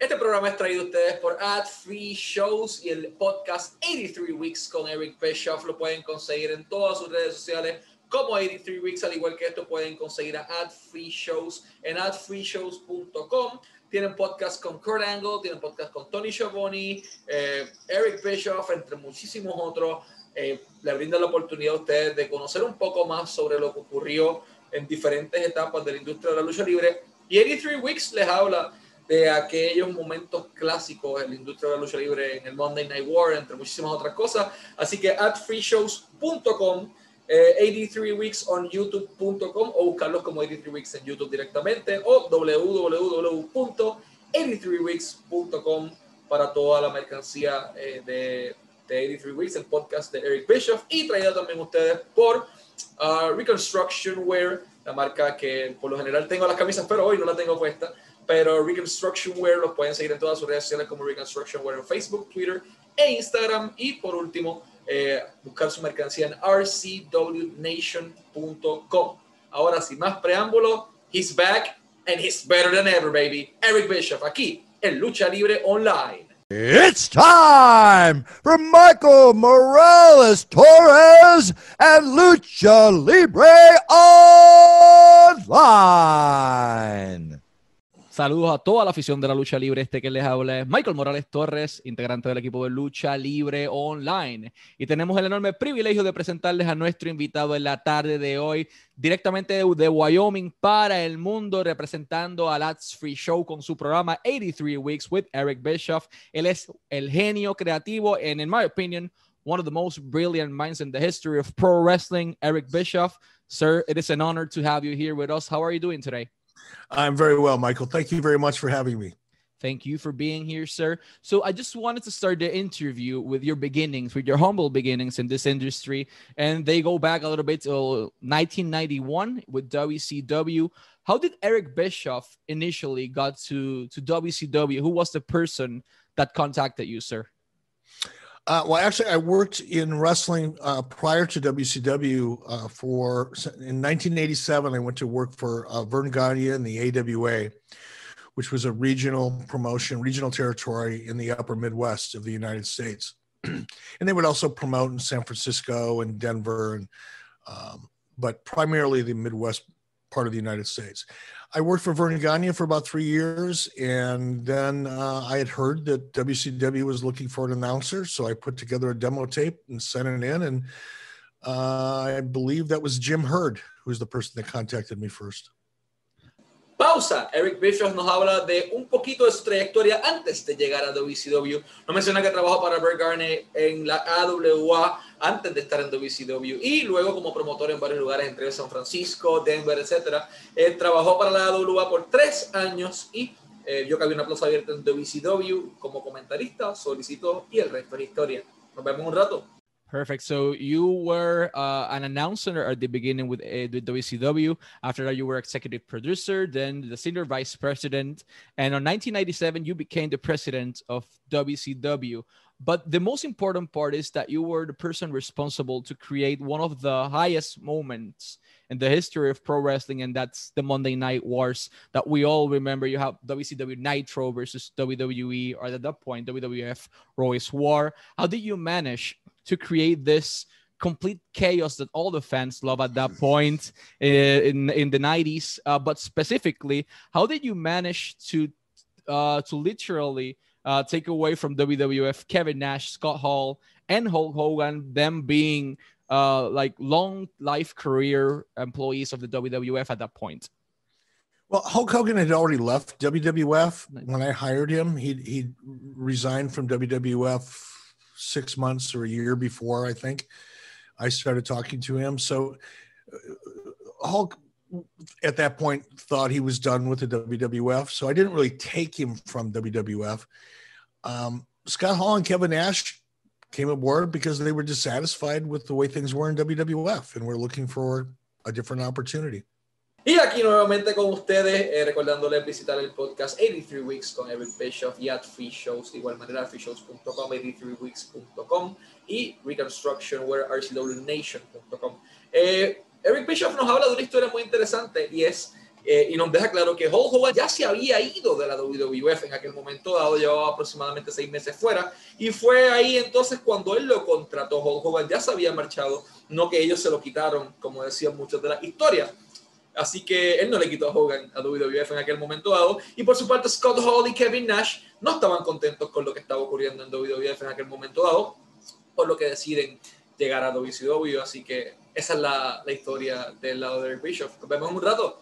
Este programa es traído a ustedes por Ad Free Shows y el podcast 83 Weeks con Eric Bischoff. Lo pueden conseguir en todas sus redes sociales como 83 Weeks, al igual que esto pueden conseguir a Ad Free Shows en adfreeshows.com. Tienen podcast con Kurt Angle, tienen podcast con Tony Schiavone, eh, Eric Bischoff, entre muchísimos otros. Eh, le la oportunidad a ustedes de conocer un poco más sobre lo que ocurrió en diferentes etapas de la industria de la lucha libre. Y 83 Weeks les habla de aquellos momentos clásicos en la industria de la lucha libre en el Monday Night War, entre muchísimas otras cosas. Así que at freeshows.com, 83 weeks on youtube.com o buscarlos como 83 weeks en YouTube directamente o www.83weeks.com para toda la mercancía eh, de, de 83 Weeks, el podcast de Eric Bischoff y traída también ustedes por uh, Reconstruction Wear, la marca que por lo general tengo las camisas, pero hoy no la tengo puesta pero Reconstruction Wear los pueden seguir en todas sus redes sociales como Reconstruction Wear en Facebook, Twitter e Instagram. Y por último, eh, buscar su mercancía en rcwnation.com. Ahora, sin más preámbulo, he's back and he's better than ever, baby. Eric Bishop, aquí en Lucha Libre Online. It's time for Michael Morales Torres and Lucha Libre Online. Saludos a toda la afición de la lucha libre. Este que les habla es Michael Morales Torres, integrante del equipo de lucha libre online. Y tenemos el enorme privilegio de presentarles a nuestro invitado en la tarde de hoy, directamente de, Wyoming para el mundo, representando a Let's Free Show con su programa 83 Weeks with Eric Bischoff. Él es el genio creativo, and in my opinion, one of the most brilliant minds in the history of pro wrestling, Eric Bischoff. Sir, it is an honor to have you here with us. How are you doing today? I'm very well, Michael. Thank you very much for having me. Thank you for being here, sir. So, I just wanted to start the interview with your beginnings, with your humble beginnings in this industry. And they go back a little bit to 1991 with WCW. How did Eric Bischoff initially got to, to WCW? Who was the person that contacted you, sir? Uh, well, actually, I worked in wrestling uh, prior to WCW. Uh, for in 1987, I went to work for uh, Verne Gagne in the AWA, which was a regional promotion, regional territory in the Upper Midwest of the United States, and they would also promote in San Francisco and Denver, and um, but primarily the Midwest part of the United States. I worked for Verne Gagne for about three years, and then uh, I had heard that WCW was looking for an announcer, so I put together a demo tape and sent it in, and uh, I believe that was Jim Herd, who was the person that contacted me first. Pausa. Eric Bischoff nos habla de un poquito de su trayectoria antes de llegar a WCW. Nos menciona que trabajó para Bert Garney en la AWA antes de estar en WCW y luego como promotor en varios lugares, entre San Francisco, Denver, etc. Trabajó para la AWA por tres años y eh, vio que una plaza abierta en WCW como comentarista, solicitó y el resto es historia. Nos vemos un rato. Perfect. So you were uh, an announcer at the beginning with, uh, with WCW. After that, you were executive producer, then the senior vice president. And in 1997, you became the president of WCW. But the most important part is that you were the person responsible to create one of the highest moments in the history of pro wrestling, and that's the Monday Night Wars that we all remember. You have WCW Nitro versus WWE, or at that point, WWF Raw is War. How did you manage to create this complete chaos that all the fans love at that point in in the 90s uh, but specifically how did you manage to uh, to literally uh, take away from WWF Kevin Nash, Scott Hall, and Hulk Hogan, them being uh, like long life career employees of the WWF at that point? Well, Hulk Hogan had already left WWF when I hired him. He he resigned from WWF six months or a year before, I think, I started talking to him. So uh, Hulk at that point thought he was done with the WWF. So I didn't really take him from WWF. Um, Scott Hall and Kevin Nash came aboard because they were dissatisfied with the way things were in WWF and were looking for a different opportunity. Y aquí nuevamente con ustedes, eh, recordándoles visitar el podcast 83 Weeks con Eric Bischoff y Ad Free Shows, de igual manera freeshows.com, 83weeks.com y reconstructionware.rcwnation.com. Eh, Eric Bischoff nos habla de una historia muy interesante y es eh, y nos deja claro que Hulk Hogan ya se había ido de la WWF en aquel momento dado, llevaba aproximadamente seis meses fuera, y fue ahí entonces cuando él lo contrató. Hulk Hogan ya se había marchado, no que ellos se lo quitaron, como decían muchas de las historias. Así que él no le quitó a Hogan a WWF en aquel momento dado. Y por su parte, Scott Hall y Kevin Nash no estaban contentos con lo que estaba ocurriendo en WWF en aquel momento dado, por lo que deciden llegar a WCW. Así que esa es la, la historia del lado de Eric Bischoff. Nos vemos en un rato.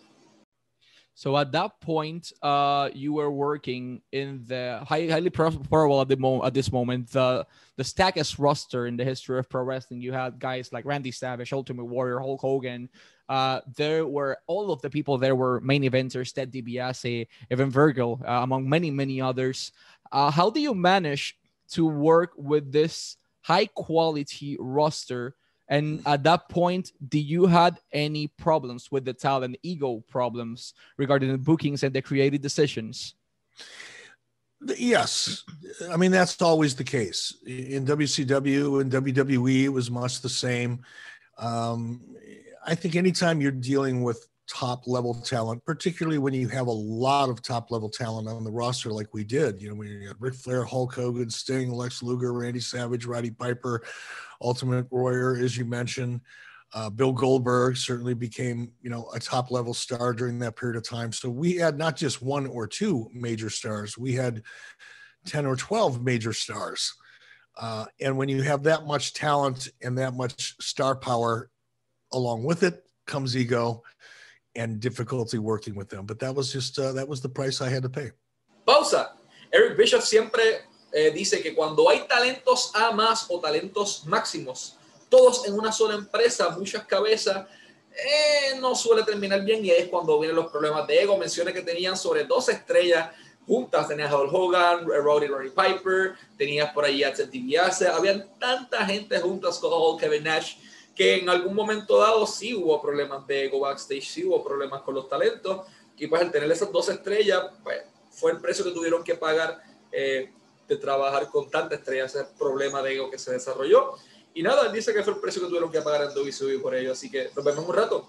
So at that point, uh, you were working in the high, highly probable at the mo- at this moment the the stackest roster in the history of pro wrestling. You had guys like Randy Savage, Ultimate Warrior, Hulk Hogan. Uh, there were all of the people there were main eventers, Ted DiBiase, Evan Virgil, uh, among many many others. Uh, how do you manage to work with this high quality roster? And at that point, do you had any problems with the talent, ego problems regarding the bookings and the creative decisions? Yes, I mean that's always the case in WCW and WWE. It was much the same. Um, I think anytime you're dealing with top level talent, particularly when you have a lot of top level talent on the roster, like we did. You know, when you got Ric Flair, Hulk Hogan, Sting, Lex Luger, Randy Savage, Roddy Piper, Ultimate Warrior, as you mentioned. Uh, Bill Goldberg certainly became, you know, a top level star during that period of time. So we had not just one or two major stars, we had 10 or 12 major stars. Uh, and when you have that much talent and that much star power, along with it comes ego and difficulty working with them. But that was just, uh, that was the price I had to pay. Pausa. Eric Bishop siempre eh, dice que cuando hay talentos A más o talentos máximos, todos en una sola empresa, muchas cabezas, eh, no suele terminar bien y es cuando vienen los problemas de ego. Menciona que tenían sobre dos estrellas juntas. Tenías a Hulk Hogan, Roddy Roddy Piper, tenías por ahí a Ted DiBiase. Habían tanta gente juntas con Kevin Nash, que en algún momento dado sí hubo problemas de ego backstage, sí hubo problemas con los talentos. Y pues al tener esas dos estrellas, pues fue el precio que tuvieron que pagar eh, de trabajar con tantas estrellas, ese problema de ego que se desarrolló. Y nada, él dice que fue el precio que tuvieron que pagar en WCW por ello. Así que nos vemos un rato.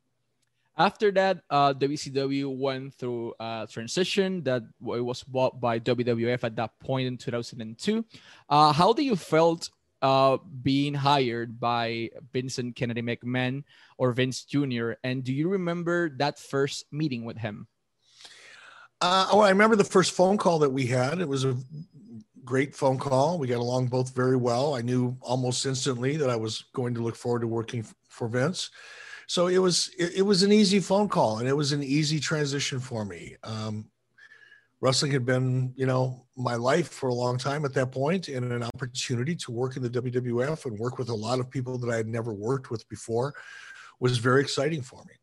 After that, uh, WCW went through a transition that it was bought by WWF at that point in 2002. Uh, how do you felt uh, being hired by Vincent Kennedy McMahon or Vince Jr.? And do you remember that first meeting with him? Uh, oh, I remember the first phone call that we had. It was a great phone call. We got along both very well. I knew almost instantly that I was going to look forward to working for Vince. So it was it, it was an easy phone call, and it was an easy transition for me. Um, wrestling had been, you know, my life for a long time at that point, and an opportunity to work in the WWF and work with a lot of people that I had never worked with before was very exciting for me.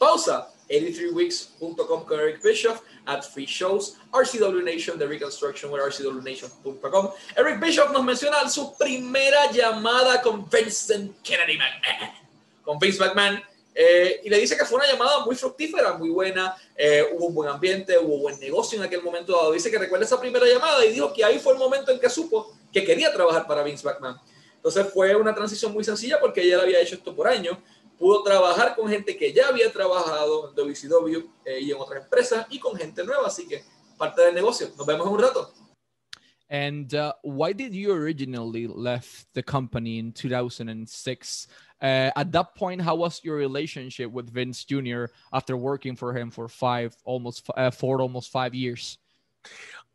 Pausa. 83weeks.com con Eric Bischoff Ad Free Shows, RCW Nation, The Reconstruction with RCWNation.com. Eric Bischoff nos menciona su primera llamada con Vincent Kennedy McMahon, con Vince McMahon, eh, y le dice que fue una llamada muy fructífera, muy buena, eh, hubo un buen ambiente, hubo buen negocio en aquel momento dado. Dice que recuerda esa primera llamada y dijo que ahí fue el momento en que supo que quería trabajar para Vince McMahon. Entonces fue una transición muy sencilla porque ella había hecho esto por años pudo trabajar con gente que ya había trabajado en WCW eh, y en otras empresas y con gente nueva, así que parte del negocio. Nos vemos en un rato. And uh, why did you originally left the company in 2006? Uh, at that point, how was your relationship with Vince Jr. after working for him for five, almost uh, four, almost five years?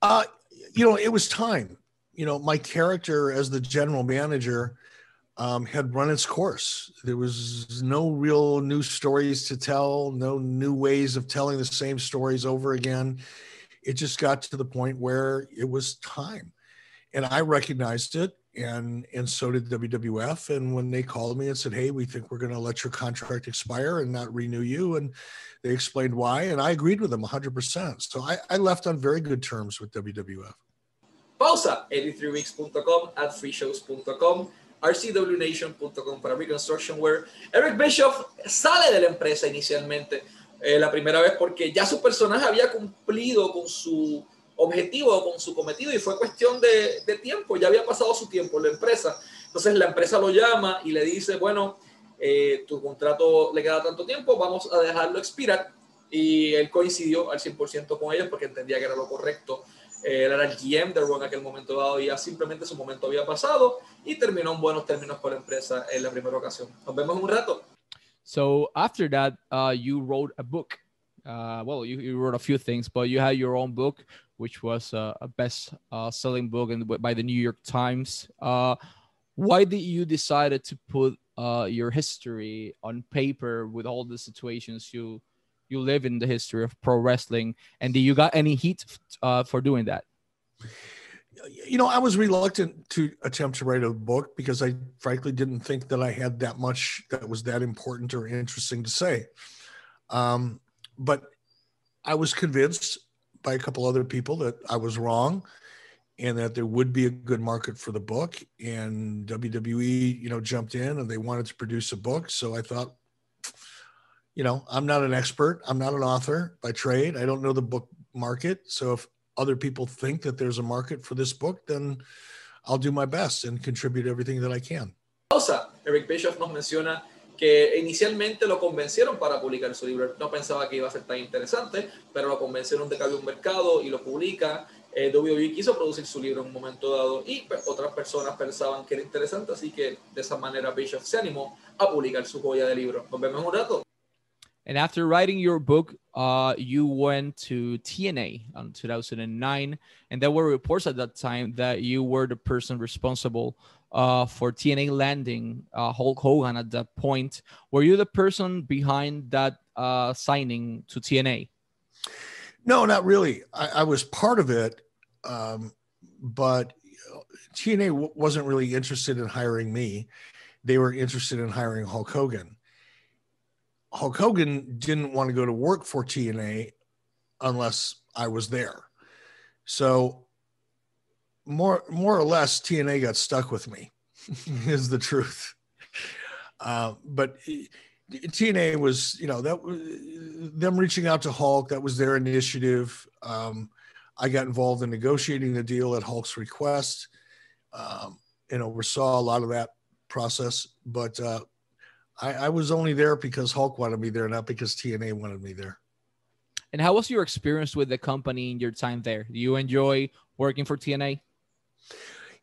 Uh, you know, it was time. You know, my character as the general manager um, had run its course. There was no real new stories to tell, no new ways of telling the same stories over again. It just got to the point where it was time. And I recognized it, and, and so did WWF. And when they called me and said, Hey, we think we're going to let your contract expire and not renew you, and they explained why, and I agreed with them 100%. So I, I left on very good terms with WWF. Pausa, 83weeks.com adfreeshows.com. rcwnation.com para Reconstruction Wear Eric Bischoff sale de la empresa inicialmente eh, la primera vez porque ya su personaje había cumplido con su objetivo, con su cometido y fue cuestión de, tiempo, ya había pasado su tiempo en la empresa. Entonces la empresa lo llama y le dice, bueno, eh, tu contrato le queda tanto tiempo, vamos a dejarlo expirar y él coincidió al 100% con ellos porque entendía que era lo correcto. Era el GM de Raw en aquel momento dado y ya simplemente su momento había pasado y terminó en buenos términos con la empresa en la primera ocasión. Nos vemos en un rato. So after that, uh, you wrote a book. Uh, well, you, you, wrote a few things, but you had your own book, which was uh, a best-selling uh, book in, by the New York Times. Uh, why did you decided to put uh, your history on paper with all the situations you you live in the history of pro wrestling? And do you got any heat for doing that? You know, I was reluctant to attempt to write a book because I frankly didn't think that I had that much that was that important or interesting to say. Um, but I was convinced by a couple other people that I was wrong and that there would be a good market for the book. And WWE, you know, jumped in and they wanted to produce a book. So I thought, you know, I'm not an expert. I'm not an author by trade. I don't know the book market. So if other people think that there's a market for this book, then I'll do my best and contribute everything that I can. Eric Bischoff nos menciona que inicialmente lo convencieron para publicar su libro. No pensaba que iba a ser tan interesante, pero lo convencieron de que había un mercado y lo publica. Eh, WWE quiso producir su libro en un momento dado y pues, otras personas pensaban que era interesante, así que de esa manera Bischoff se animó a publicar su joya de libro. Nos vemos un rato. And after writing your book, uh, you went to TNA in 2009, and there were reports at that time that you were the person responsible uh, for TNA landing uh, Hulk Hogan at that point. Were you the person behind that uh, signing to TNA? No, not really. I, I was part of it, um, but TNA wasn't really interested in hiring me. They were interested in hiring Hulk Hogan Hulk Hogan didn't want to go to work for TNA unless I was there. So more more or less TNA got stuck with me is the truth. Uh, but TNA was, you know, that them reaching out to Hulk. That was their initiative. Um, I got involved in negotiating the deal at Hulk's request, um, and oversaw a lot of that process. But uh, I, I was only there because Hulk wanted me there, not because TNA wanted me there. And how was your experience with the company in your time there? Do you enjoy working for TNA?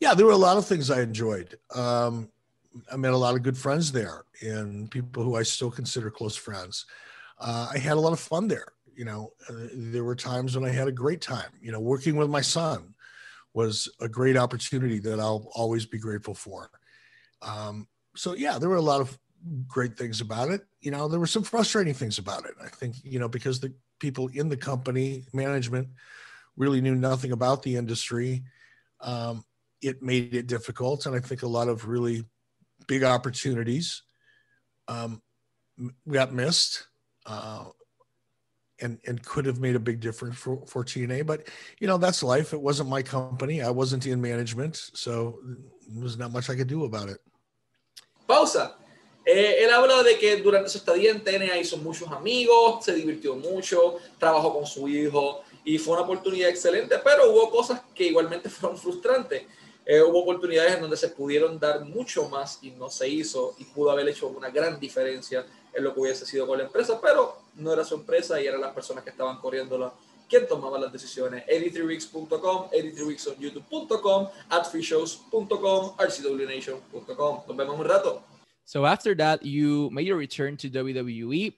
Yeah, there were a lot of things I enjoyed. Um, I met a lot of good friends there and people who I still consider close friends. Uh, I had a lot of fun there. You know, uh, there were times when I had a great time. You know, working with my son was a great opportunity that I'll always be grateful for. Um, so yeah, there were a lot of great things about it. You know, there were some frustrating things about it. I think, you know, because the people in the company, management, really knew nothing about the industry. Um, it made it difficult. And I think a lot of really big opportunities um, got missed. Uh, and, and could have made a big difference for, for TNA, but you know that's life. It wasn't my company. I wasn't in management, so there's not much I could do about it. Pausa. Eh, él habla de que durante su estadía en TNA hizo muchos amigos, se divirtió mucho, trabajó con su hijo y fue una oportunidad excelente, pero hubo cosas que igualmente fueron frustrantes. Eh, hubo oportunidades en donde se pudieron dar mucho más y no se hizo y pudo haber hecho una gran diferencia en lo que hubiese sido con la empresa, pero no era su empresa y eran las personas que estaban corriéndola quien tomaba las decisiones. 83weeks.com, 83weeksonyoutube.com, adfreeshows.com, rcwnation.com. Nos vemos un rato. So after that, you made your return to WWE.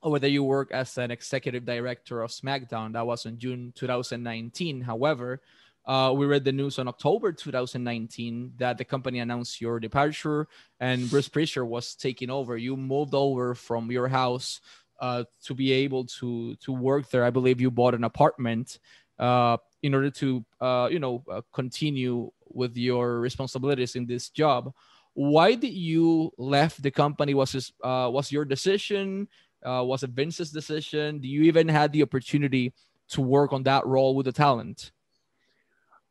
Over there, you work as an executive director of SmackDown. That was in June 2019. However, uh, we read the news on October 2019 that the company announced your departure and Bruce Prichard was taking over. You moved over from your house uh, to be able to to work there. I believe you bought an apartment uh, in order to uh, you know uh, continue with your responsibilities in this job why did you left the company? Was this uh, was your decision uh, was it vince's decision? Do you even had the opportunity to work on that role with the talent?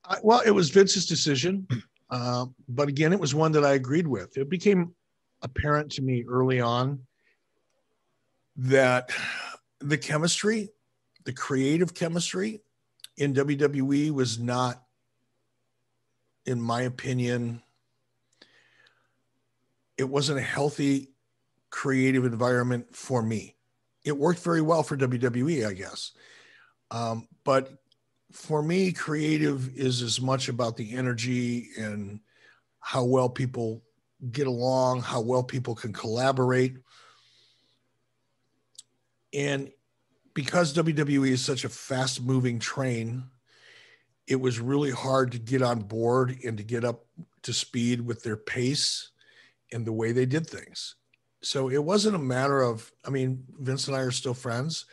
I, well it was vince's decision uh, but again it was one that i agreed with. It became apparent to me early on that the chemistry the creative chemistry in wwe was not in my opinion it wasn't a healthy creative environment for me it worked very well for WWE, I guess. Um, but for me, creative is as much about the energy and how well people get along, how well people can collaborate. And because WWE is such a fast moving train, it was really hard to get on board and to get up to speed with their pace and the way they did things. So it wasn't a matter of, I mean, Vince and I are still friends,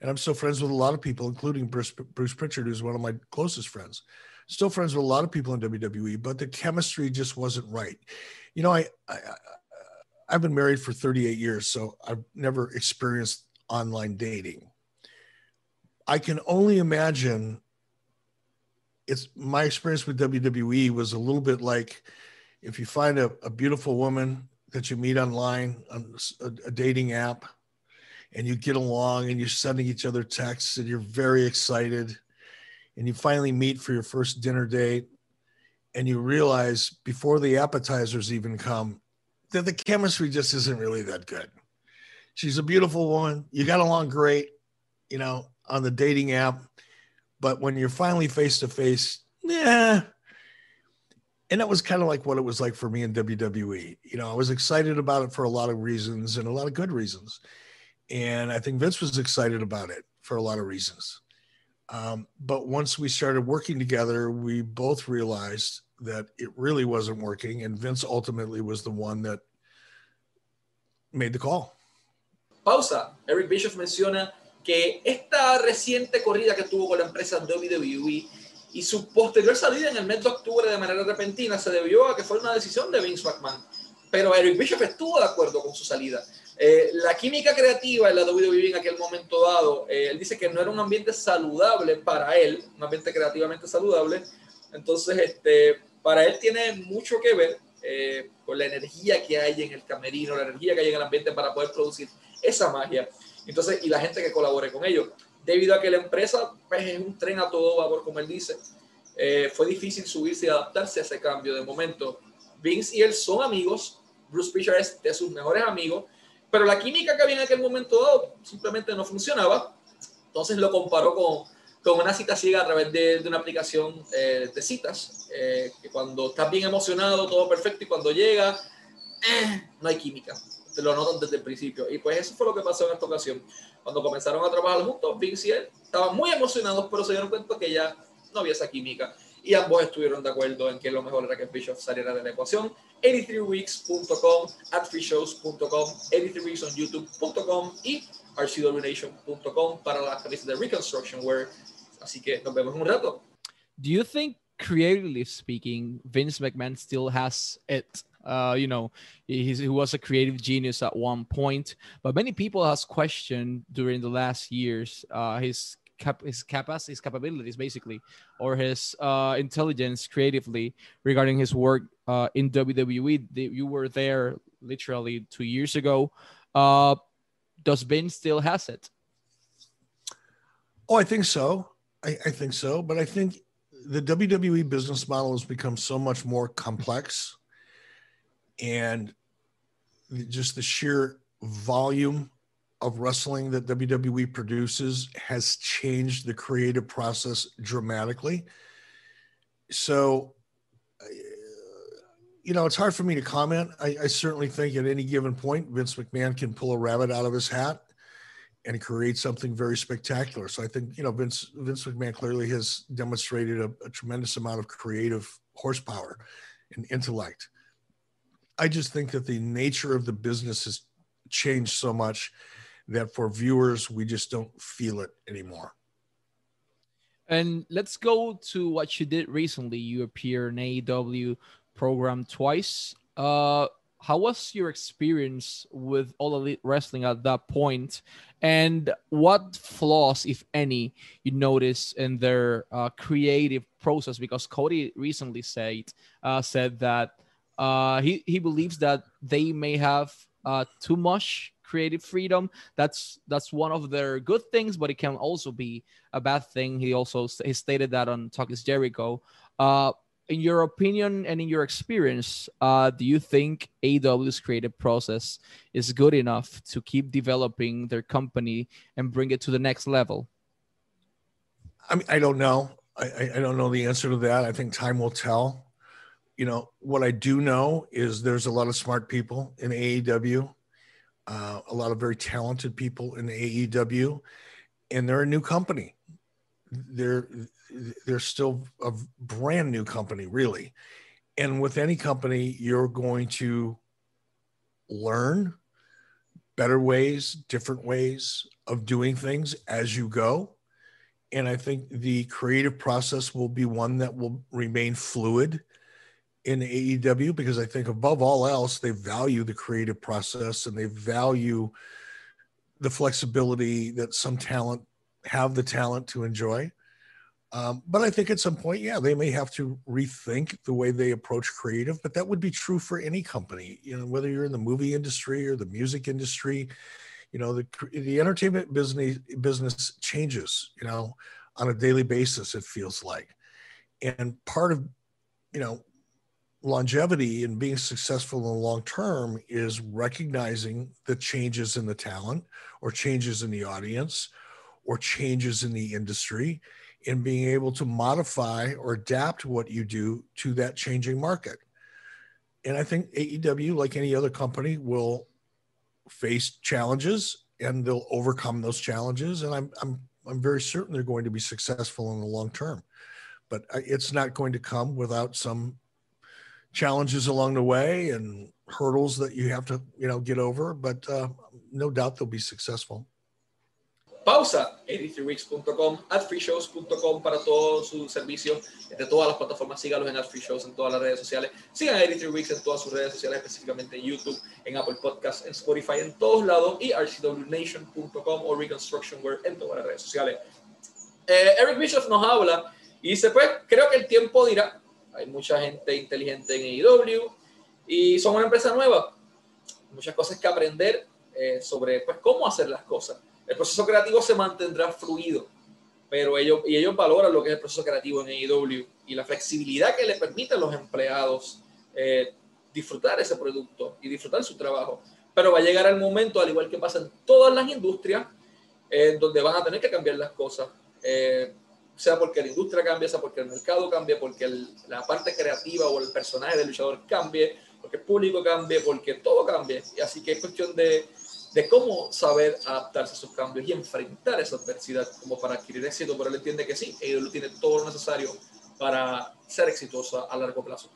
and I'm still friends with a lot of people, including Bruce, Bruce Prichard, who's one of my closest friends. Still friends with a lot of people in WWE, but the chemistry just wasn't right. You know, I, I I've been married for 38 years, so I've never experienced online dating. I can only imagine it's my experience with WWE was a little bit like if you find a, a beautiful woman that you meet online um, on a, a, dating app and you get along and you're sending each other texts and you're very excited and you finally meet for your first dinner date and you realize before the appetizers even come that the chemistry just isn't really that good. She's a beautiful woman. You got along great you know on the dating app but when you're finally face to face yeah and that was kind of like what it was like for me in WWE. You know, I was excited about it for a lot of reasons and a lot of good reasons. And I think Vince was excited about it for a lot of reasons. Um, but once we started working together, we both realized that it really wasn't working. And Vince ultimately was the one that made the call. Pausa. Eric Bischoff menciona que esta reciente corrida que tuvo con la empresa WWE y su posterior salida en el mes de octubre de manera repentina se debió a que fue una decisión de Vince McMahon. Pero Eric Bischoff estuvo de acuerdo con su salida. Eh, la química creativa en la WWE en aquel momento dado, eh, él dice que no era un ambiente saludable para él, un ambiente creativamente saludable. Entonces, este, para él tiene mucho que ver eh, con la energía que hay en el camerino, la energía que hay en el ambiente para poder producir esa magia. Entonces, y la gente que colabore con ellos debido a que la empresa pues, es un tren a todo vapor, como él dice. Eh, fue difícil subirse y adaptarse a ese cambio de momento. Vince y él son amigos, Bruce Prichard es de sus mejores amigos, pero la química que había en aquel momento dado simplemente no funcionaba. Entonces lo comparó con, con una cita ciega a través de, de una aplicación eh, de citas, eh, que cuando estás bien emocionado, todo perfecto, y cuando llega, no hay química. Lo notan desde el principio. Y pues eso fue lo que pasó en esta ocasión. Cuando comenzaron a trabajar juntos, Vince y él estaban muy emocionados, pero se dieron cuenta que ya no había esa química. Y ambos estuvieron de acuerdo en que lo mejor era que Bischoff saliera de la ecuación. 83weeks.com, atfreeshows.com, 83weeksonyoutube.com y rcwnation.com para las camisas de Reconstruction Wear. Así que nos vemos en un rato. Do you think, creatively speaking, Vince McMahon still has it Uh, you know, he, was a creative genius at one point, but many people has questioned during the last years uh, his cap his capacity, his capabilities, basically, or his uh, intelligence creatively regarding his work uh, in WWE. You were there literally two years ago. Uh, does Ben still has it? Oh, I think so. I, I think so, but I think the WWE business model has become so much more complex and just the sheer volume of wrestling that WWE produces has changed the creative process dramatically. So, uh, you know, it's hard for me to comment. I, I, certainly think at any given point, Vince McMahon can pull a rabbit out of his hat and create something very spectacular. So I think, you know, Vince Vince McMahon clearly has demonstrated a, a tremendous amount of creative horsepower and intellect. I just think that the nature of the business has changed so much that for viewers, we just don't feel it anymore. And let's go to what you did recently. You appeared in AEW program twice. Uh, how was your experience with all elite wrestling at that point and what flaws if any you notice in their uh, creative process because cody recently said uh, said that uh, he he believes that they may have uh, too much creative freedom. That's that's one of their good things, but it can also be a bad thing. He also he stated that on Talk is Jericho. Uh, in your opinion and in your experience, uh, do you think AEW's creative process is good enough to keep developing their company and bring it to the next level? I mean, I don't know. I, I don't know the answer to that. I think time will tell. You know, what I do know is there's a lot of smart people in AEW, uh, a lot of very talented people in AEW, and they're a new company. They're they're still a brand new company, really. And with any company, you're going to learn better ways, different ways of doing things as you go. And I think the creative process will be one that will remain fluid in AEW because I think above all else, they value the creative process and they value the flexibility that some talent have the talent to enjoy. Um, but I think at some point, yeah, they may have to rethink the way they approach creative. But that would be true for any company, you know, whether you're in the movie industry or the music industry. You know, the the entertainment business business changes, you know, on a daily basis. It feels like, and part of, you know, longevity and being successful in the long term is recognizing the changes in the talent or changes in the audience or changes in the industry in being able to modify or adapt what you do to that changing market. And I think AEW, like any other company, will face challenges and they'll overcome those challenges. And I'm, I'm, I'm very certain they're going to be successful in the long term. But uh, it's not going to come without some challenges along the way and hurdles that you have to, you know, get over. But uh, no doubt they'll be successful. pausa 83weeks.com, adfreeshows.com para todo su servicio de todas las plataformas. Sígalos en AdFreeShows en todas las redes sociales. Sigan a 83weeks en todas sus redes sociales, específicamente en YouTube, en Apple Podcasts, en Spotify, en todos lados y rcwnation.com o Reconstructionware en todas las redes sociales. Eh, Eric Bischoff nos habla y dice, pues, creo que el tiempo dirá. Hay mucha gente inteligente en AEW y son una empresa nueva. Muchas cosas que aprender eh, sobre pues, cómo hacer las cosas el proceso creativo se mantendrá fluido, pero ellos, y ellos valoran lo que es el proceso creativo en AEW y la flexibilidad que le permite a los empleados eh, disfrutar ese producto y disfrutar su trabajo. Pero va a llegar el momento, al igual que pasa en todas las industrias, en donde van a tener que cambiar las cosas. Eh, sea porque la industria cambie, sea porque el mercado cambie, porque la parte creativa o el personaje del luchador cambie, porque el público cambie, porque todo cambie. Y así que es cuestión de de cómo saber adaptarse a esos cambios y enfrentar esa adversidad como para adquirir éxito, pero él entiende que sí, él tiene todo lo necesario para ser exitosa a largo plazo.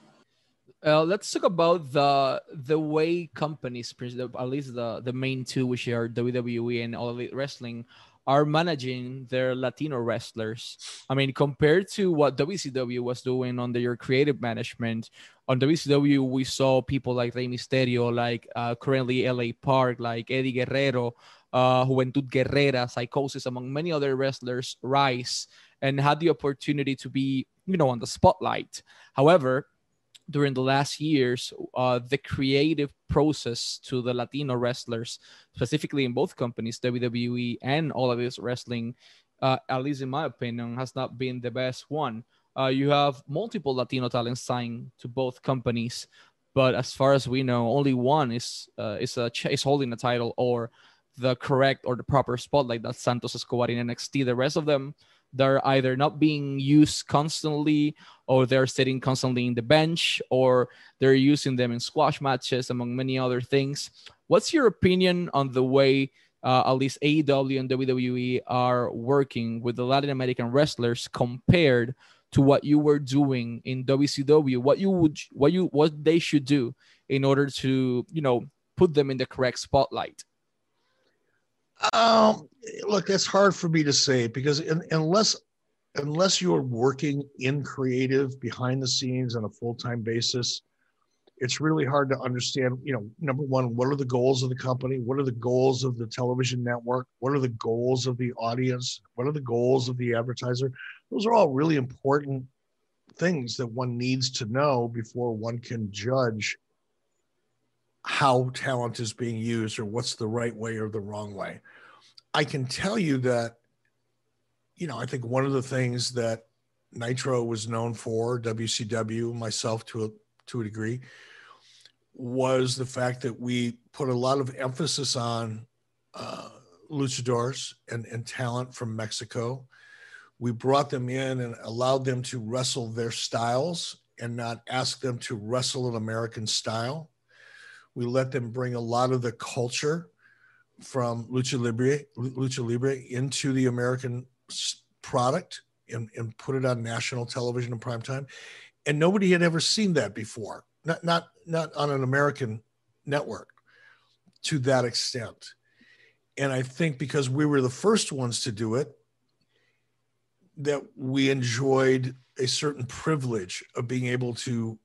Uh, let's talk about the the way companies, at least the the main two, which are WWE and All Elite Wrestling, are managing their Latino wrestlers. I mean, compared to what WCW was doing under your creative management, on WCW we saw people like Rey Mysterio, like uh, currently LA Park, like Eddie Guerrero, uh, Juventud Guerrera, Psicosis, among many other wrestlers rise and had the opportunity to be, you know, on the spotlight. However, during the last years, uh, the creative process to the Latino wrestlers, specifically in both companies, WWE and All of Elite Wrestling, uh, at least in my opinion, has not been the best one. Uh, you have multiple Latino talents signed to both companies, but as far as we know, only one is uh, is a is holding the title or the correct or the proper spotlight. That's Santos Escobar in NXT. The rest of them they're either not being used constantly or they're sitting constantly in the bench or they're using them in squash matches among many other things. What's your opinion on the way uh, at least AEW and WWE are working with the Latin American wrestlers compared to what you were doing in WCW what you would what you what they should do in order to you know put them in the correct spotlight um, look, that's hard for me to say because in, unless unless you're working in creative behind the scenes on a full time basis, it's really hard to understand. You know, number one, what are the goals of the company? What are the goals of the television network? What are the goals of the audience? What are the goals of the advertiser? Those are all really important things that one needs to know before one can judge how talent is being used or what's the right way or the wrong way. I can tell you that, you know, I think one of the things that Nitro was known for, WCW, myself to a to a degree, was the fact that we put a lot of emphasis on uh, luchadors and, and talent from Mexico. We brought them in and allowed them to wrestle their styles and not ask them to wrestle an American style. We let them bring a lot of the culture from lucha libre, lucha libre into the American product and, and put it on national television in prime time. And nobody had ever seen that before, not not not on an American network to that extent. And I think because we were the first ones to do it, that we enjoyed a certain privilege of being able to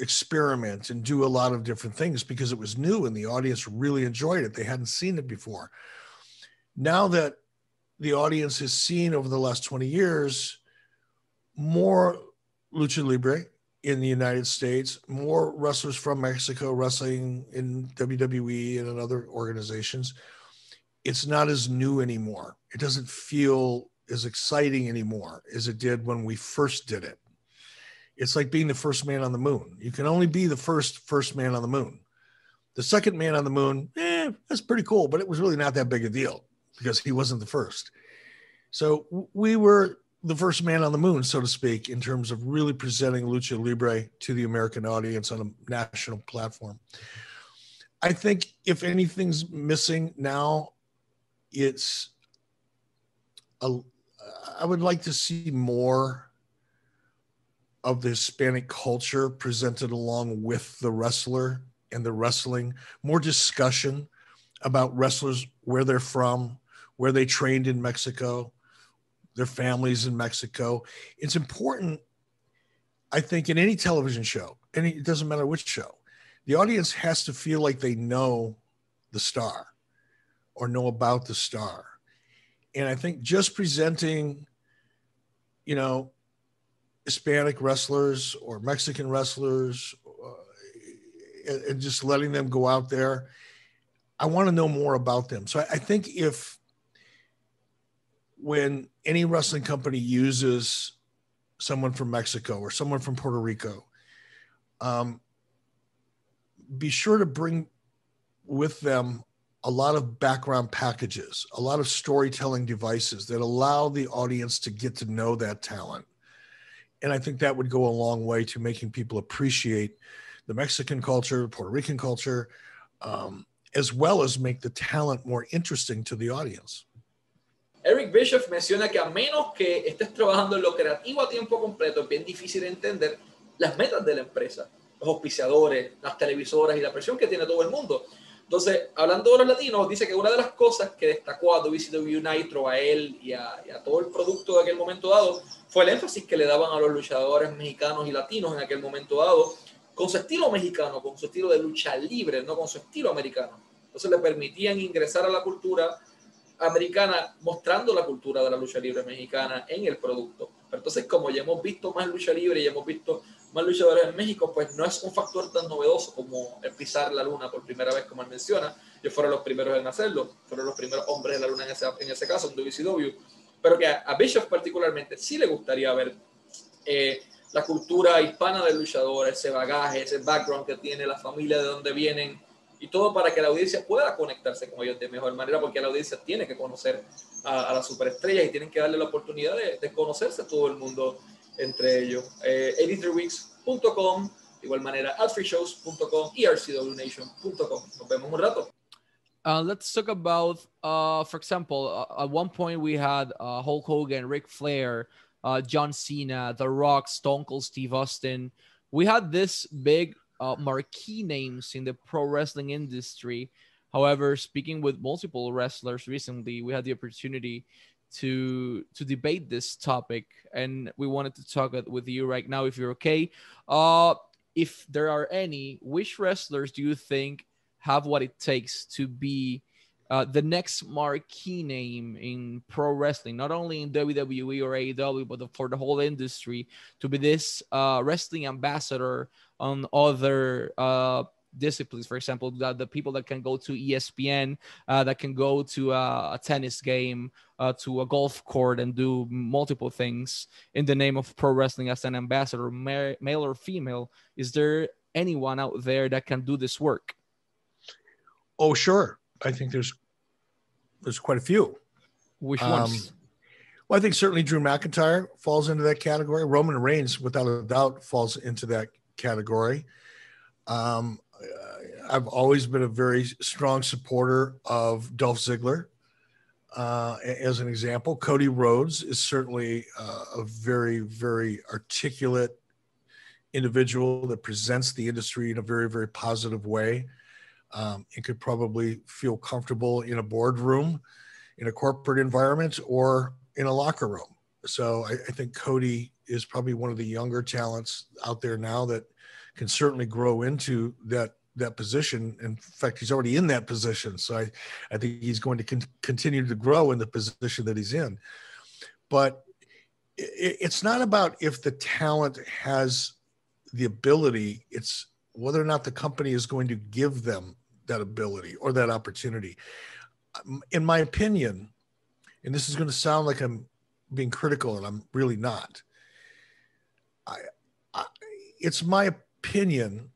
experiment and do a lot of different things because it was new and the audience really enjoyed it. They hadn't seen it before. Now that the audience has seen over the last 20 years more lucha libre in the United States, more wrestlers from Mexico wrestling in WWE and in other organizations, it's not as new anymore. It doesn't feel as exciting anymore as it did when we first did it. It's like being the first man on the moon. You can only be the first first man on the moon. The second man on the moon, eh, that's pretty cool, but it was really not that big a deal because he wasn't the first. So we were the first man on the moon, so to speak, in terms of really presenting lucha libre to the American audience on a national platform. I think if anything's missing now, it's a, I would like to see more of the Hispanic culture presented along with the wrestler and the wrestling, more discussion about wrestlers, where they're from, where they trained in Mexico, their families in Mexico. It's important, I think, in any television show, and it doesn't matter which show, the audience has to feel like they know the star or know about the star. And I think just presenting, you know, Hispanic wrestlers or Mexican wrestlers uh, and, and, just letting them go out there, I want to know more about them. So I, I think if when any wrestling company uses someone from Mexico or someone from Puerto Rico, um, be sure to bring with them a lot of background packages, a lot of storytelling devices that allow the audience to get to know that talent. And I think that would go a long way to making people appreciate the Mexican culture, Puerto Rican culture, um, as well as make the talent more interesting to the audience. Eric Bischoff menciona que a menos que estés trabajando en lo creativo a tiempo completo, es bien difícil entender las metas de la empresa, los auspiciadores, las televisoras y la presión que tiene todo el mundo. Entonces, hablando de los latinos, dice que una de las cosas que destacó a WCW Nitro, a él y a, y a, todo el producto de aquel momento dado, fue el énfasis que le daban a los luchadores mexicanos y latinos en aquel momento dado, con su estilo mexicano, con su estilo de lucha libre, no con su estilo americano. Entonces le permitían ingresar a la cultura americana mostrando la cultura de la lucha libre mexicana en el producto. Pero entonces, como ya hemos visto más lucha libre y hemos visto más luchadores en México, pues no es un factor tan novedoso como pisar la luna por primera vez, como él menciona. Ellos fueron los primeros en hacerlo, fueron los primeros hombres de la luna en ese, en ese caso, en WCW. Pero que a, a particularmente sí le gustaría ver eh, la cultura hispana del luchador, ese bagaje, ese background que tiene, la familia de donde vienen, y todo para que la audiencia pueda conectarse con ellos de mejor manera, porque la audiencia tiene que conocer a, a las superestrellas y tienen que darle la oportunidad de, de conocerse todo el mundo entre ellos. Eh, 83weeks.com, de igual manera, adfreeshows.com y rcwnation.com. Nos vemos un rato. Uh, let's talk about, uh, for example, uh, at one point we had uh, Hulk Hogan, Ric Flair, uh, John Cena, The Rock, Stone Cold Steve Austin. We had this big uh, marquee names in the pro wrestling industry. However, speaking with multiple wrestlers recently, we had the opportunity to to debate this topic, and we wanted to talk with you right now, if you're okay. Uh, if there are any, which wrestlers do you think have what it takes to be uh, the next marquee name in pro wrestling, not only in WWE or AEW, but for the whole industry, to be this uh, wrestling ambassador on other uh, disciplines. For example, the, the people that can go to ESPN, uh, that can go to a, a tennis game, uh, to a golf court, and do multiple things in the name of pro wrestling as an ambassador, ma- male or female. Is there anyone out there that can do this work? Oh, sure. I think there's there's quite a few. Which Um, ones? Well, I think certainly Drew McIntyre falls into that category. Roman Reigns, without a doubt, falls into that category. Um, uh, I've always been a very strong supporter of Dolph Ziggler. Uh, as an example, Cody Rhodes is certainly uh, a very, very articulate individual that presents the industry in a very, very positive way. Um, and could probably feel comfortable in a boardroom, in a corporate environment, or in a locker room. So I, I think Cody is probably one of the younger talents out there now that can certainly grow into that that position. In fact, he's already in that position. So I, I think he's going to con- continue to grow in the position that he's in. But it, it's not about if the talent has the ability, it's whether or not the company is going to give them that ability or that opportunity. Um, In my opinion, and this is going to sound like I'm being critical, and I'm really not. I, I, it's my opinion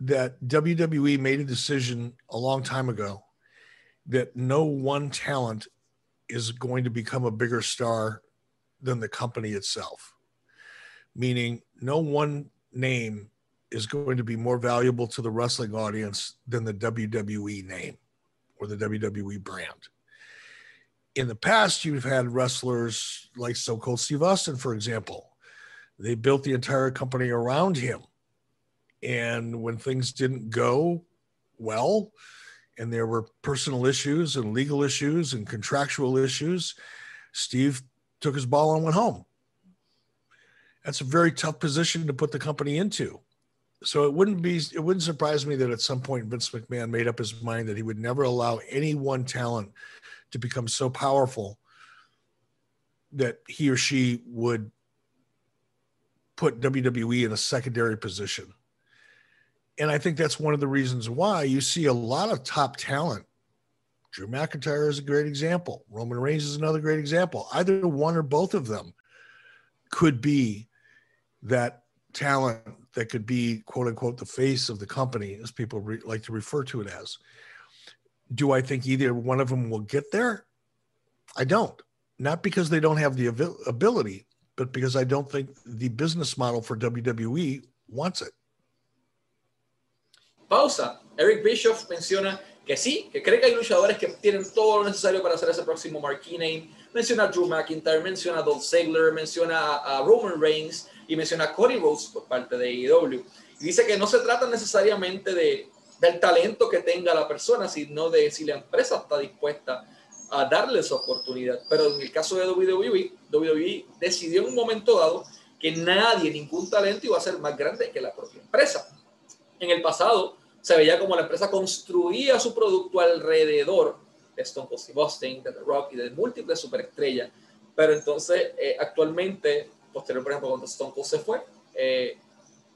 that WWE made a decision a long time ago that no one talent is going to become a bigger star than the company itself. Meaning, no one name is going to be more valuable to the wrestling audience than the WWE name or the WWE brand in the past, you've had wrestlers like so called Steve Austin, for example. They built the entire company around him. And when things didn't go well, and there were personal issues and legal issues and contractual issues, Steve took his ball and went home. That's a very tough position to put the company into. So it wouldn't be it wouldn't surprise me that at some point Vince McMahon made up his mind that he would never allow any one talent to become so powerful that he or she would put WWE in a secondary position. And I think that's one of the reasons why you see a lot of top talent. Drew McIntyre is a great example. Roman Reigns is another great example. Either one or both of them could be that talent that could be quote unquote the face of the company, as people re- like to refer to it as do I think either one of them will get there? I don't. Not because they don't have the ability, but because I don't think the business model for WWE wants it. Pausa. Eric Bischoff menciona que sí, que cree que hay luchadores que tienen todo lo necesario para ser ese próximo marquee name. Menciona a Drew McIntyre, menciona a Dolph Ziggler, menciona a, Roman Reigns y menciona a Cody Rhodes por parte de AEW. Y dice que no se trata necesariamente de, del talento que tenga la persona, sino de si la empresa está dispuesta a darle esa oportunidad. Pero en el caso de WWE, WWE decidió en un momento dado que nadie, ningún talento iba a ser más grande que la propia empresa. En el pasado se veía como la empresa construía su producto alrededor de Stone Cold Steve Austin, de The Rock y de múltiples superestrellas. Pero entonces, eh, actualmente, posterior, por ejemplo, cuando Stone Cold se fue eh,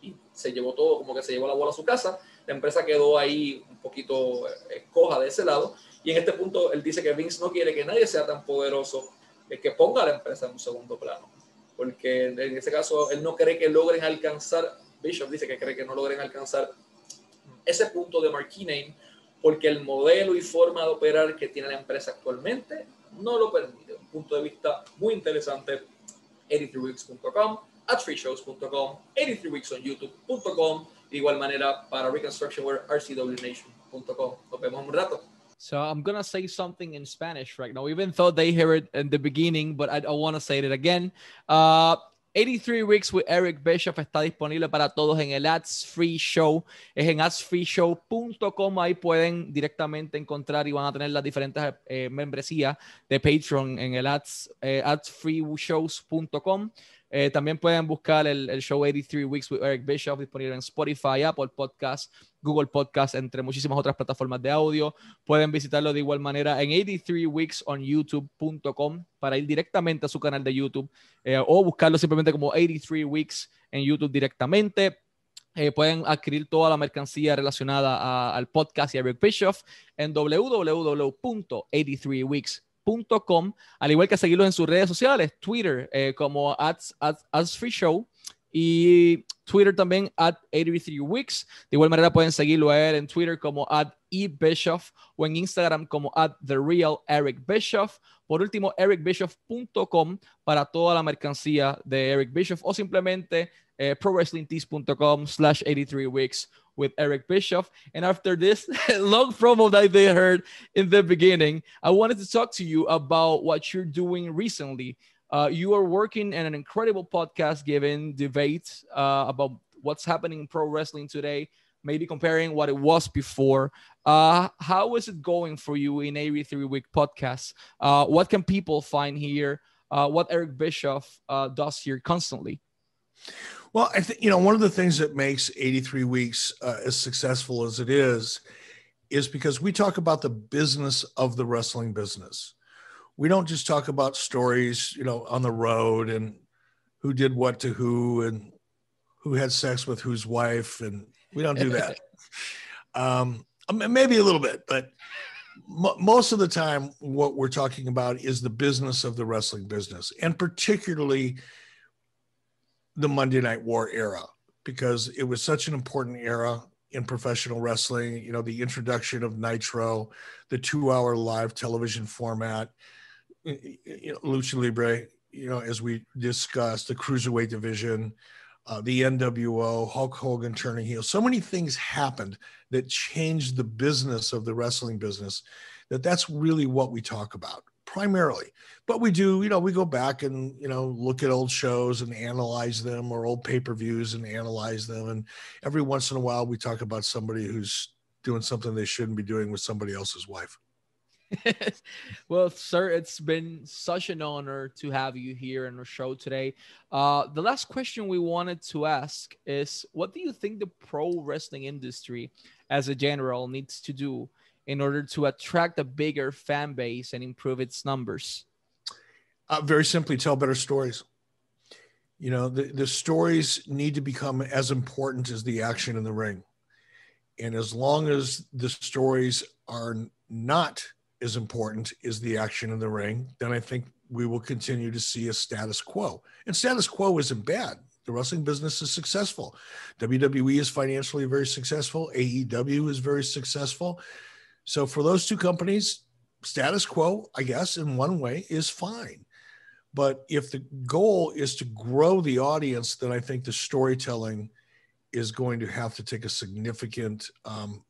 y se llevó todo, como que se llevó la bola a su casa, la empresa quedó ahí un poquito eh, coja de ese lado. Y en este punto, él dice que Vince no quiere que nadie sea tan poderoso eh, que ponga a la empresa en un segundo plano. Porque en ese caso, él no cree que logren alcanzar, Bishop dice que cree que no logren alcanzar ese punto de name porque el modelo y forma de operar que tiene la empresa actualmente no lo permite. Un punto de vista muy interesante, 83weeks.com, at freeshows.com, 83weeksonyoutube.com, de igual manera para Reconstructionware, rcwnation.com. Nos vemos un rato. So I'm gonna say something in Spanish right now, even though they hear it in the beginning, but I, I want to say it again. Uh, 83 Weeks with Eric Bischoff está disponible para todos en el Ads Free Show. Es en adsfreeshow.com. Ahí pueden directamente encontrar y van a tener las diferentes eh, membresías de Patreon en el ads, eh, adsfreeshows.com. Eh, también pueden buscar el, show 83 Weeks with Eric Bischoff disponible en Spotify, Apple Podcast, Google Podcast, entre muchísimas otras plataformas de audio. Pueden visitarlo de igual manera en 83weeksonyoutube.com para ir directamente a su canal de YouTube eh, o buscarlo simplemente como 83 Weeks en YouTube directamente. Eh, pueden adquirir toda la mercancía relacionada al podcast y a Eric Bischoff en www.83weeks.com, al igual que seguirlos en sus redes sociales, Twitter eh, como ads Free Show y Twitter también at 83weeks. De igual manera pueden seguirlo a él en Twitter como at ebischoff o en Instagram como at the real Eric Bischoff. Por último, ericbischoff.com para toda la mercancía de Eric Bischoff o simplemente eh, prowrestlingtees.com slash 83 weeks with Eric Bischoff. And after this long promo that they heard in the beginning, I wanted to talk to you about what you're doing recently. Uh, you are working in an incredible podcast giving debates uh, about what's happening in pro wrestling today, maybe comparing what it was before. Uh, how is it going for you in 83 Week Podcast? Uh, what can people find here? Uh, what Eric Bischoff uh, does here constantly? Well, I think you know one of the things that makes 83 weeks uh, as successful as it is is because we talk about the business of the wrestling business. We don't just talk about stories, you know, on the road and who did what to who and who had sex with whose wife, and we don't do that. um, maybe a little bit, but mo- most of the time, what we're talking about is the business of the wrestling business, and particularly the Monday Night War era because it was such an important era in professional wrestling. You know, the introduction of Nitro, the two-hour live television format, you know, Lucha Libre. You know, as we discussed, the cruiserweight division, uh, the NWO, Hulk Hogan turning heel. So many things happened that changed the business of the wrestling business. That that's really what we talk about primarily but we do you know we go back and you know look at old shows and analyze them or old pay-per-views and analyze them and every once in a while we talk about somebody who's doing something they shouldn't be doing with somebody else's wife well, sir, it's been such an honor to have you here on our show today. Uh, the last question we wanted to ask is what do you think the pro wrestling industry as a general needs to do in order to attract a bigger fan base and improve its numbers? uh, very simply tell better stories you know the, the stories need to become as important as the action in the ring and as long as the stories are not as important is the action in the ring then i think we will continue to see a status quo. And status quo isn't bad. The wrestling business is successful. Wwe is financially very successful. Aew is very successful. So for those two companies status quo i guess in one way is fine. But if the goal is to grow the audience, then I think the storytelling is going to have to take a significant um,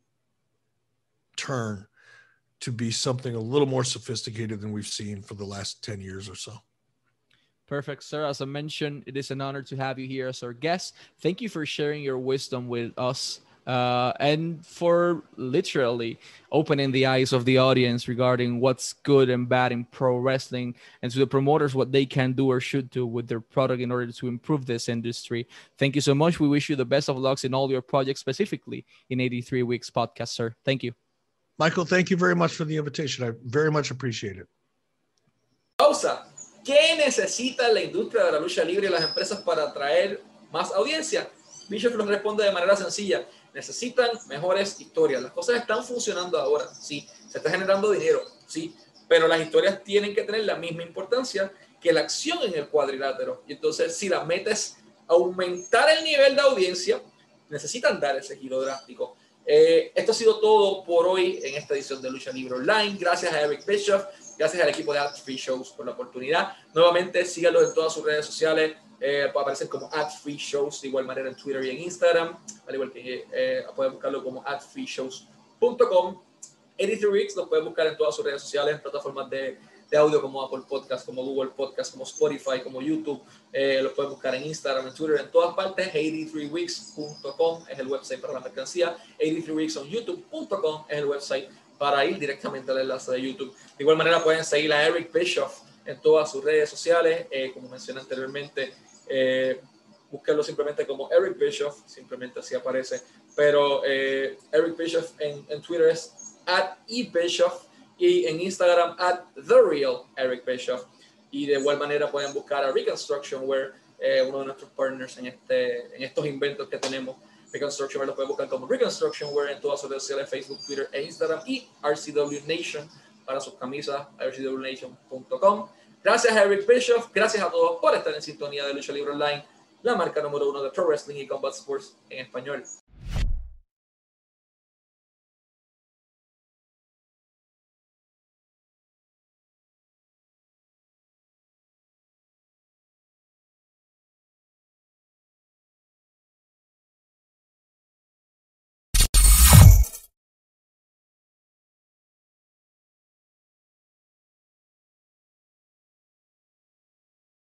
turn to be something a little more sophisticated than we've seen for the last 10 years or so. Perfect, sir. As I mentioned, it is an honor to have you here as our guest. Thank you for sharing your wisdom with us uh, and for literally opening the eyes of the audience regarding what's good and bad in pro wrestling and to the promoters what they can do or should do with their product in order to improve this industry. Thank you so much. We wish you the best of lucks in all your projects, specifically in 83 Weeks podcast, sir. Thank you. Michael, thank you very much for the invitation. I very much appreciate it. Pausa. ¿Qué necesita la industria de la lucha libre y las empresas para atraer más audiencia? Bishop nos responde de manera sencilla. Necesitan mejores historias. Las cosas están funcionando ahora, sí. Se está generando dinero, sí. Pero las historias tienen que tener la misma importancia que la acción en el cuadrilátero. Y entonces, si la meta es aumentar el nivel de audiencia, necesitan dar ese giro drástico. Eh, esto ha sido todo por hoy en esta edición de Lucha Libre Online. Gracias a Eric Bischoff, gracias al equipo de Art Free Shows por la oportunidad. Nuevamente, síganlos en todas sus redes sociales. Eh, aparecen como at free shows de igual manera en Twitter y en Instagram al igual que eh, pueden buscarlo como at freeshows.com 83 Weeks los pueden buscar en todas sus redes sociales plataformas de, de, audio como Apple Podcast como Google Podcast como Spotify como YouTube eh, los pueden buscar en Instagram en Twitter en todas partes 83weeks.com es el website para la mercancía 83weeks on youtube.com es el website para ir directamente al enlace de YouTube de igual manera pueden seguir a Eric Bischoff en todas sus redes sociales eh, como mencioné anteriormente eh, simplemente como Eric Bischoff, simplemente así aparece. Pero eh, Eric Bischoff en, en, Twitter es at eBischoff y en Instagram at The Real Eric Bischoff. Y de igual manera pueden buscar a Reconstruction Wear, eh, uno de nuestros partners en, este, en estos inventos que tenemos Reconstruction Wear lo pueden buscar como Reconstruction Wear en todas sus redes sociales, Facebook, Twitter e Instagram y RCW Nation para sus camisas, rcwnation.com. Gracias a Eric Bischoff, gracias a todos por estar en sintonía de Lucha Libre Online, la marca número uno de Pro Wrestling y Combat Sports en español.